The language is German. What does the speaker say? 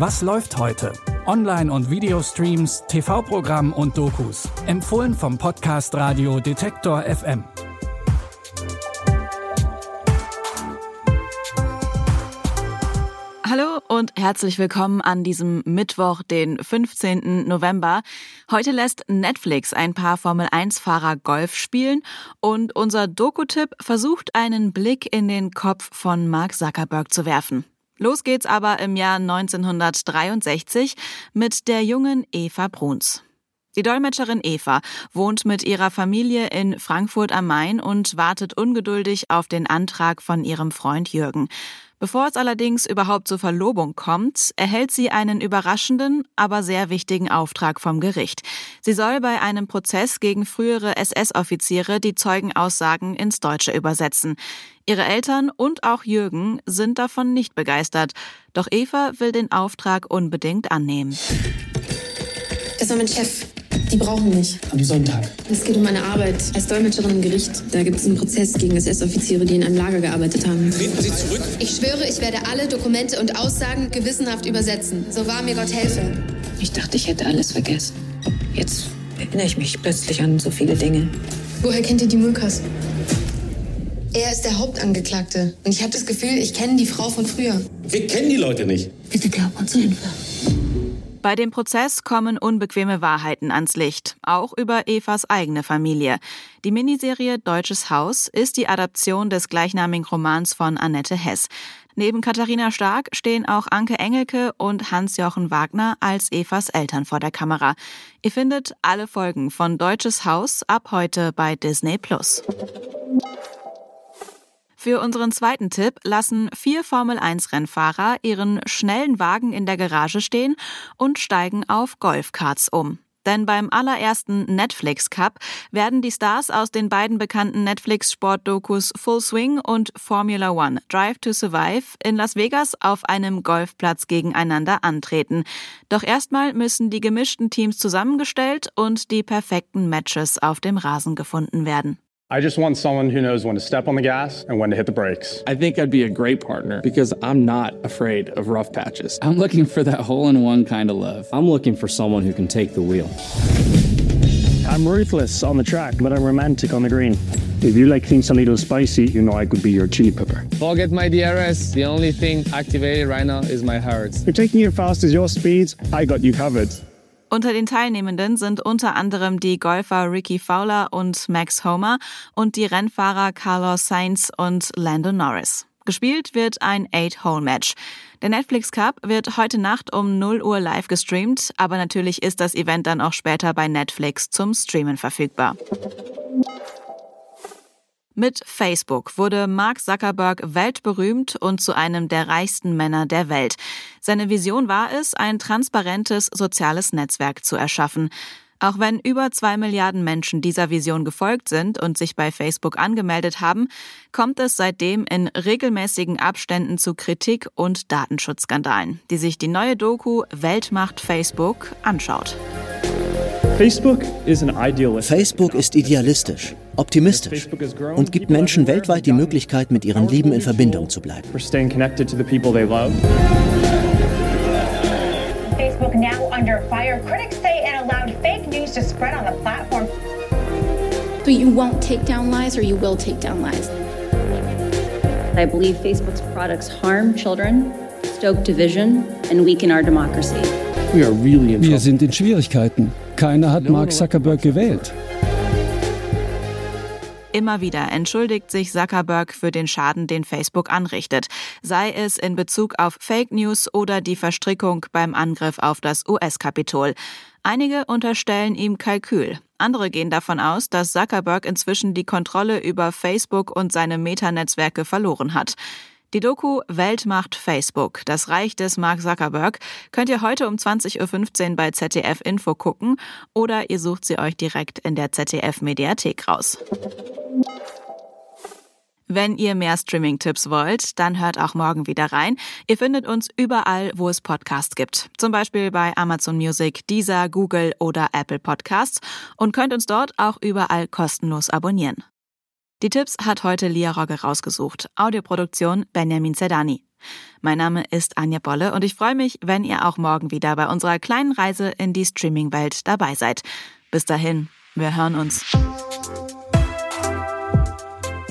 Was läuft heute? Online- und Videostreams, TV-Programm und Dokus. Empfohlen vom Podcast Radio Detektor FM. Hallo und herzlich willkommen an diesem Mittwoch, den 15. November. Heute lässt Netflix ein paar Formel-1-Fahrer Golf spielen und unser Doku-Tipp versucht einen Blick in den Kopf von Mark Zuckerberg zu werfen. Los geht's aber im Jahr 1963 mit der jungen Eva Bruns. Die Dolmetscherin Eva wohnt mit ihrer Familie in Frankfurt am Main und wartet ungeduldig auf den Antrag von ihrem Freund Jürgen. Bevor es allerdings überhaupt zur Verlobung kommt, erhält sie einen überraschenden, aber sehr wichtigen Auftrag vom Gericht. Sie soll bei einem Prozess gegen frühere SS-Offiziere die Zeugenaussagen ins Deutsche übersetzen. Ihre Eltern und auch Jürgen sind davon nicht begeistert, doch Eva will den Auftrag unbedingt annehmen. Das war mein Chef. Die brauchen mich. Am Sonntag. Es geht um meine Arbeit als Dolmetscherin im Gericht. Da gibt es einen Prozess gegen SS-Offiziere, die in einem Lager gearbeitet haben. Treten Sie zurück. Ich schwöre, ich werde alle Dokumente und Aussagen gewissenhaft übersetzen. So wahr mir Gott helfe. Ich dachte, ich hätte alles vergessen. Jetzt erinnere ich mich plötzlich an so viele Dinge. Woher kennt ihr die Mulkas? Er ist der Hauptangeklagte. Und ich habe das Gefühl, ich kenne die Frau von früher. Wir kennen die Leute nicht. Bitte glaub uns Hilfe. Bei dem Prozess kommen unbequeme Wahrheiten ans Licht, auch über Evas eigene Familie. Die Miniserie Deutsches Haus ist die Adaption des gleichnamigen Romans von Annette Hess. Neben Katharina Stark stehen auch Anke Engelke und Hans-Jochen Wagner als Evas Eltern vor der Kamera. Ihr findet alle Folgen von Deutsches Haus ab heute bei Disney Plus. Für unseren zweiten Tipp lassen vier Formel-1-Rennfahrer ihren schnellen Wagen in der Garage stehen und steigen auf Golfkarts um. Denn beim allerersten Netflix Cup werden die Stars aus den beiden bekannten Netflix-Sportdokus Full Swing und Formula One Drive to Survive in Las Vegas auf einem Golfplatz gegeneinander antreten. Doch erstmal müssen die gemischten Teams zusammengestellt und die perfekten Matches auf dem Rasen gefunden werden. I just want someone who knows when to step on the gas and when to hit the brakes. I think I'd be a great partner because I'm not afraid of rough patches. I'm looking for that hole in one kind of love. I'm looking for someone who can take the wheel. I'm ruthless on the track, but I'm romantic on the green. If you like things a little spicy, you know I could be your chili pepper. Forget my DRS. The only thing activated right now is my heart. You're taking it fast as your speed. I got you covered. Unter den Teilnehmenden sind unter anderem die Golfer Ricky Fowler und Max Homer und die Rennfahrer Carlos Sainz und Lando Norris. Gespielt wird ein Eight-Hole-Match. Der Netflix Cup wird heute Nacht um 0 Uhr live gestreamt, aber natürlich ist das Event dann auch später bei Netflix zum Streamen verfügbar. Mit Facebook wurde Mark Zuckerberg weltberühmt und zu einem der reichsten Männer der Welt. Seine Vision war es, ein transparentes soziales Netzwerk zu erschaffen. Auch wenn über zwei Milliarden Menschen dieser Vision gefolgt sind und sich bei Facebook angemeldet haben, kommt es seitdem in regelmäßigen Abständen zu Kritik und Datenschutzskandalen, die sich die neue Doku Weltmacht Facebook anschaut. Facebook ist idealistisch, optimistisch und gibt Menschen weltweit die Möglichkeit, mit ihren Lieben in Verbindung zu bleiben. Facebook now under fire. Critics say it allowed fake news to spread on the platform. But you won't take down lies or you will take down lies. I believe Facebook's products harm children, stoke division, and weaken our democracy. Wir sind in Schwierigkeiten. Keiner hat Mark Zuckerberg gewählt. Immer wieder entschuldigt sich Zuckerberg für den Schaden, den Facebook anrichtet, sei es in Bezug auf Fake News oder die Verstrickung beim Angriff auf das US-Kapitol. Einige unterstellen ihm Kalkül. Andere gehen davon aus, dass Zuckerberg inzwischen die Kontrolle über Facebook und seine Metanetzwerke verloren hat. Die Doku Weltmacht Facebook, das Reich des Mark Zuckerberg, könnt ihr heute um 20.15 Uhr bei ZDF Info gucken oder ihr sucht sie euch direkt in der ZDF Mediathek raus. Wenn ihr mehr Streaming-Tipps wollt, dann hört auch morgen wieder rein. Ihr findet uns überall, wo es Podcasts gibt. Zum Beispiel bei Amazon Music, Deezer, Google oder Apple Podcasts und könnt uns dort auch überall kostenlos abonnieren. Die Tipps hat heute Lia Rogge rausgesucht. Audioproduktion Benjamin Zerdani. Mein Name ist Anja Bolle und ich freue mich, wenn ihr auch morgen wieder bei unserer kleinen Reise in die Streaming-Welt dabei seid. Bis dahin, wir hören uns.